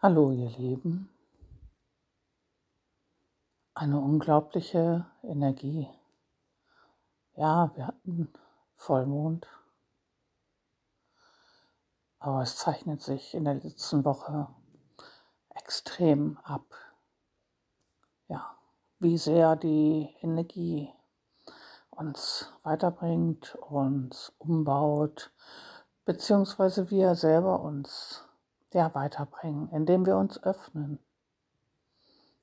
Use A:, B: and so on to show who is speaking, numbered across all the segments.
A: Hallo ihr Lieben. Eine unglaubliche Energie. Ja, wir hatten Vollmond, aber es zeichnet sich in der letzten Woche extrem ab. Ja, wie sehr die Energie uns weiterbringt, uns umbaut, beziehungsweise wir selber uns ja, weiterbringen, indem wir uns öffnen.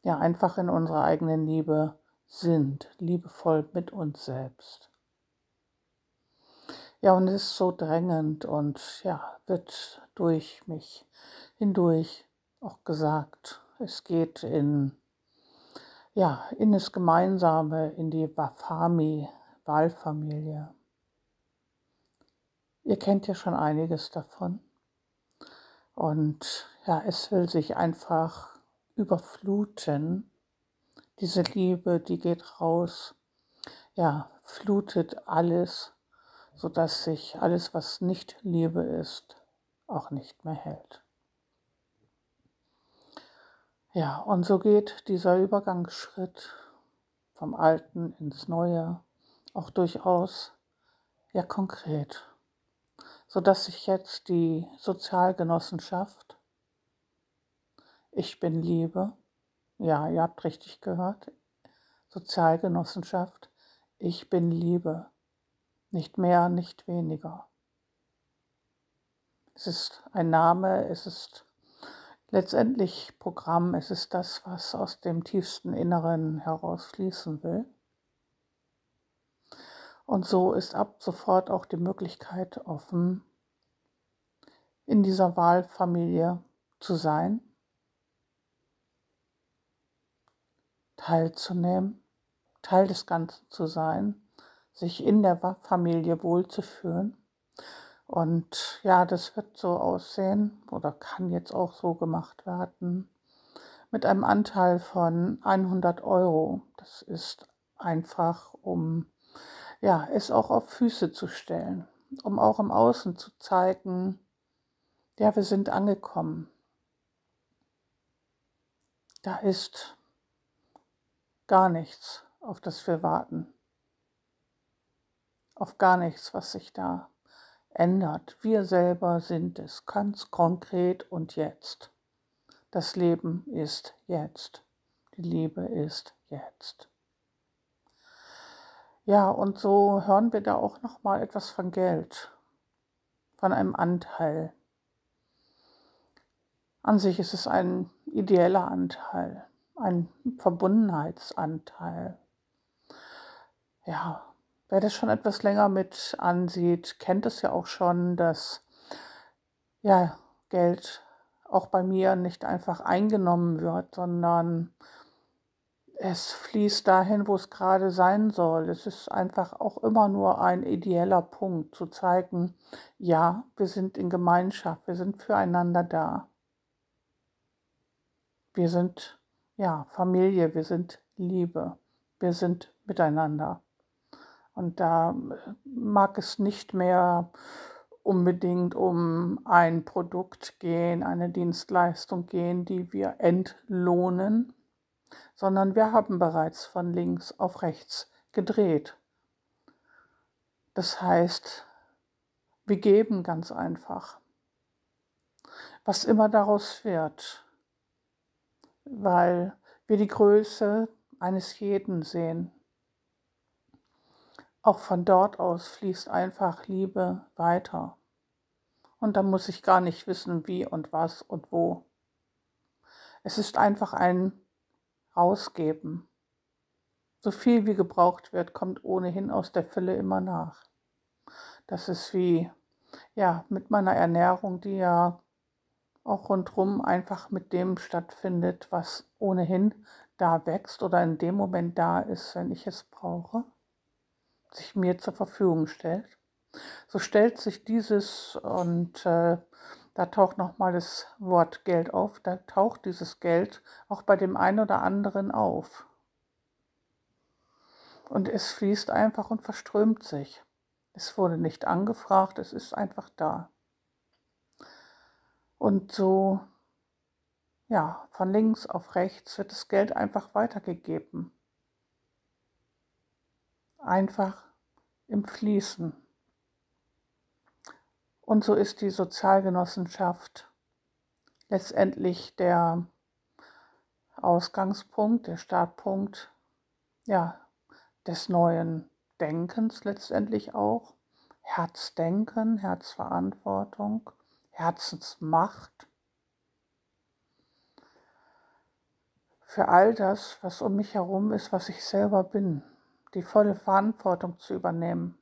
A: Ja, einfach in unserer eigenen Liebe sind, liebevoll mit uns selbst. Ja, und es ist so drängend und ja, wird durch mich hindurch auch gesagt. Es geht in, ja, in das Gemeinsame, in die Wafami, Wahlfamilie. Ihr kennt ja schon einiges davon. Und ja, es will sich einfach überfluten. Diese Liebe, die geht raus, ja, flutet alles, sodass sich alles, was nicht Liebe ist, auch nicht mehr hält. Ja, und so geht dieser Übergangsschritt vom Alten ins Neue auch durchaus ja konkret sodass sich jetzt die Sozialgenossenschaft, ich bin Liebe, ja, ihr habt richtig gehört, Sozialgenossenschaft, ich bin Liebe, nicht mehr, nicht weniger. Es ist ein Name, es ist letztendlich Programm, es ist das, was aus dem tiefsten Inneren herausfließen will. Und so ist ab sofort auch die Möglichkeit offen, in dieser Wahlfamilie zu sein, teilzunehmen, Teil des Ganzen zu sein, sich in der Familie wohlzufühlen. Und ja, das wird so aussehen oder kann jetzt auch so gemacht werden mit einem Anteil von 100 Euro. Das ist einfach, um ja, es auch auf Füße zu stellen, um auch im Außen zu zeigen, ja, wir sind angekommen. Da ist gar nichts, auf das wir warten. Auf gar nichts, was sich da ändert. Wir selber sind es ganz konkret und jetzt. Das Leben ist jetzt. Die Liebe ist jetzt. Ja, und so hören wir da auch noch mal etwas von Geld, von einem Anteil. An sich ist es ein ideeller Anteil, ein Verbundenheitsanteil. Ja, wer das schon etwas länger mit ansieht, kennt es ja auch schon, dass ja, Geld auch bei mir nicht einfach eingenommen wird, sondern es fließt dahin, wo es gerade sein soll. Es ist einfach auch immer nur ein ideeller Punkt, zu zeigen, ja, wir sind in Gemeinschaft, wir sind füreinander da. Wir sind ja Familie, wir sind Liebe, wir sind miteinander. Und da mag es nicht mehr unbedingt um ein Produkt gehen, eine Dienstleistung gehen, die wir entlohnen, sondern wir haben bereits von links auf rechts gedreht. Das heißt, wir geben ganz einfach. Was immer daraus wird, weil wir die Größe eines jeden sehen. Auch von dort aus fließt einfach Liebe weiter. Und da muss ich gar nicht wissen, wie und was und wo. Es ist einfach ein ausgeben. So viel wie gebraucht wird, kommt ohnehin aus der Fülle immer nach. Das ist wie, ja, mit meiner Ernährung, die ja auch rundherum einfach mit dem stattfindet, was ohnehin da wächst oder in dem Moment da ist, wenn ich es brauche, sich mir zur Verfügung stellt. So stellt sich dieses und äh, da taucht nochmal das Wort Geld auf, da taucht dieses Geld auch bei dem einen oder anderen auf. Und es fließt einfach und verströmt sich. Es wurde nicht angefragt, es ist einfach da. Und so ja, von links auf rechts wird das Geld einfach weitergegeben. Einfach im Fließen. Und so ist die Sozialgenossenschaft letztendlich der Ausgangspunkt, der Startpunkt ja, des neuen Denkens letztendlich auch. Herzdenken, Herzverantwortung, Herzensmacht. Für all das, was um mich herum ist, was ich selber bin, die volle Verantwortung zu übernehmen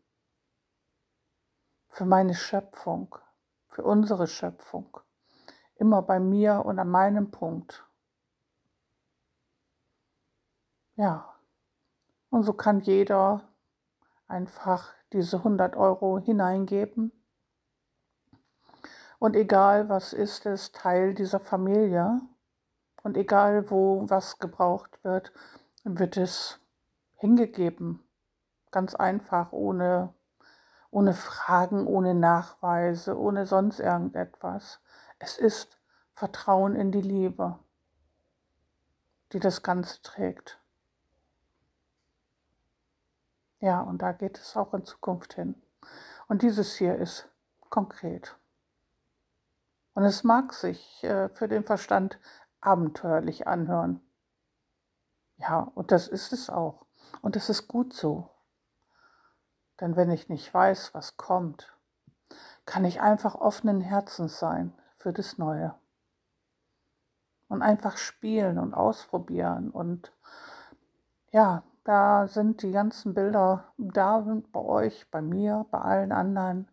A: für meine Schöpfung, für unsere Schöpfung, immer bei mir und an meinem Punkt. Ja, und so kann jeder einfach diese 100 Euro hineingeben. Und egal was ist es, Teil dieser Familie. Und egal wo was gebraucht wird, wird es hingegeben. Ganz einfach, ohne ohne Fragen, ohne Nachweise, ohne sonst irgendetwas. Es ist Vertrauen in die Liebe, die das Ganze trägt. Ja, und da geht es auch in Zukunft hin. Und dieses hier ist konkret. Und es mag sich äh, für den Verstand abenteuerlich anhören. Ja, und das ist es auch. Und es ist gut so. Denn wenn ich nicht weiß, was kommt, kann ich einfach offenen Herzens sein für das Neue. Und einfach spielen und ausprobieren. Und ja, da sind die ganzen Bilder da bei euch, bei mir, bei allen anderen.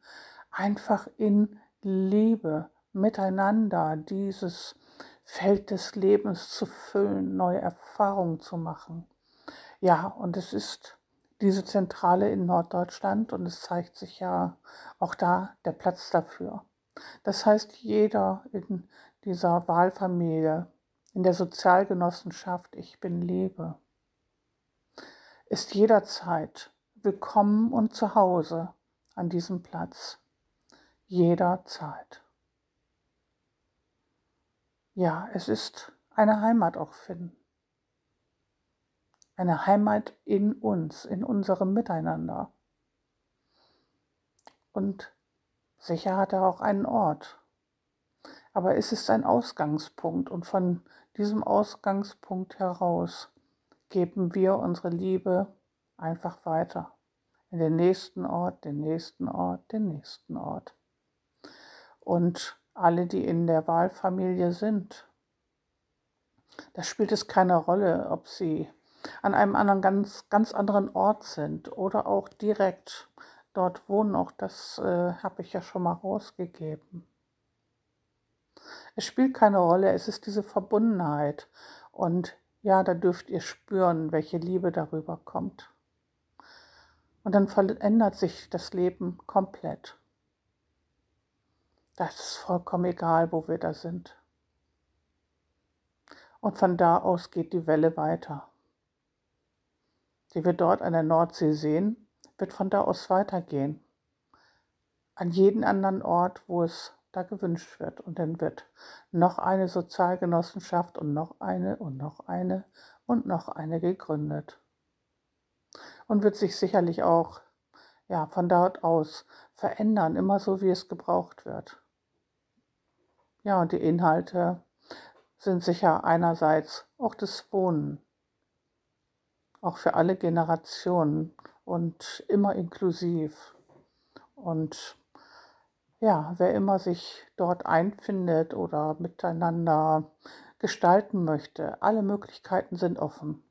A: Einfach in Liebe miteinander dieses Feld des Lebens zu füllen, neue Erfahrungen zu machen. Ja, und es ist diese Zentrale in Norddeutschland und es zeigt sich ja auch da der Platz dafür. Das heißt, jeder in dieser Wahlfamilie, in der Sozialgenossenschaft Ich bin Liebe, ist jederzeit willkommen und zu Hause an diesem Platz. Jederzeit. Ja, es ist eine Heimat auch finden eine Heimat in uns, in unserem Miteinander. Und sicher hat er auch einen Ort. Aber es ist ein Ausgangspunkt und von diesem Ausgangspunkt heraus geben wir unsere Liebe einfach weiter. In den nächsten Ort, den nächsten Ort, den nächsten Ort. Und alle, die in der Wahlfamilie sind, da spielt es keine Rolle, ob sie an einem anderen, ganz, ganz anderen Ort sind oder auch direkt dort wohnen. Auch das äh, habe ich ja schon mal rausgegeben. Es spielt keine Rolle, es ist diese Verbundenheit. Und ja, da dürft ihr spüren, welche Liebe darüber kommt. Und dann verändert sich das Leben komplett. Das ist vollkommen egal, wo wir da sind. Und von da aus geht die Welle weiter die wir dort an der Nordsee sehen, wird von da aus weitergehen. An jeden anderen Ort, wo es da gewünscht wird. Und dann wird noch eine Sozialgenossenschaft und noch eine und noch eine und noch eine gegründet. Und wird sich sicherlich auch ja, von dort aus verändern, immer so, wie es gebraucht wird. Ja, und die Inhalte sind sicher einerseits auch das Wohnen, auch für alle Generationen und immer inklusiv. Und ja, wer immer sich dort einfindet oder miteinander gestalten möchte, alle Möglichkeiten sind offen.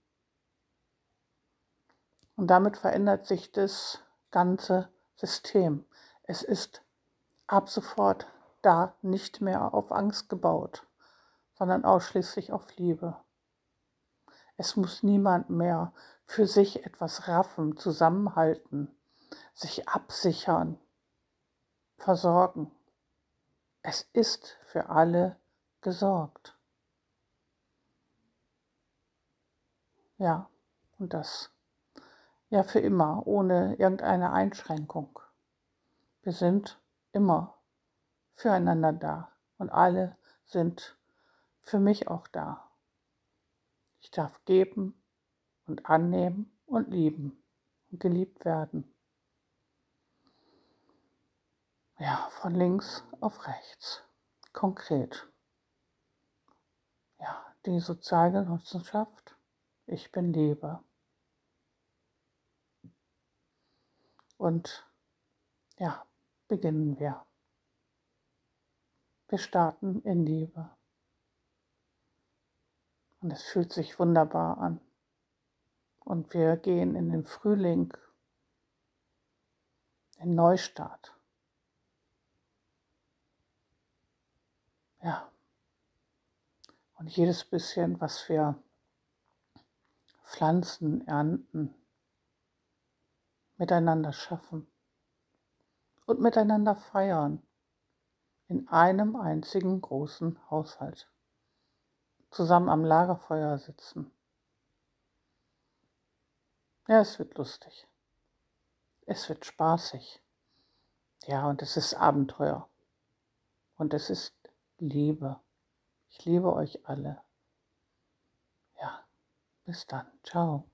A: Und damit verändert sich das ganze System. Es ist ab sofort da nicht mehr auf Angst gebaut, sondern ausschließlich auf Liebe. Es muss niemand mehr für sich etwas raffen, zusammenhalten, sich absichern, versorgen. Es ist für alle gesorgt. Ja, und das ja für immer, ohne irgendeine Einschränkung. Wir sind immer füreinander da und alle sind für mich auch da. Ich darf geben und annehmen und lieben und geliebt werden. Ja, von links auf rechts. Konkret. Ja, die Sozialgenossenschaft. Ich bin Liebe. Und ja, beginnen wir. Wir starten in Liebe. Und es fühlt sich wunderbar an. Und wir gehen in den Frühling, den Neustart. Ja. Und jedes bisschen, was wir pflanzen, ernten, miteinander schaffen und miteinander feiern in einem einzigen großen Haushalt. Zusammen am Lagerfeuer sitzen. Ja, es wird lustig. Es wird spaßig. Ja, und es ist Abenteuer. Und es ist Liebe. Ich liebe euch alle. Ja, bis dann. Ciao.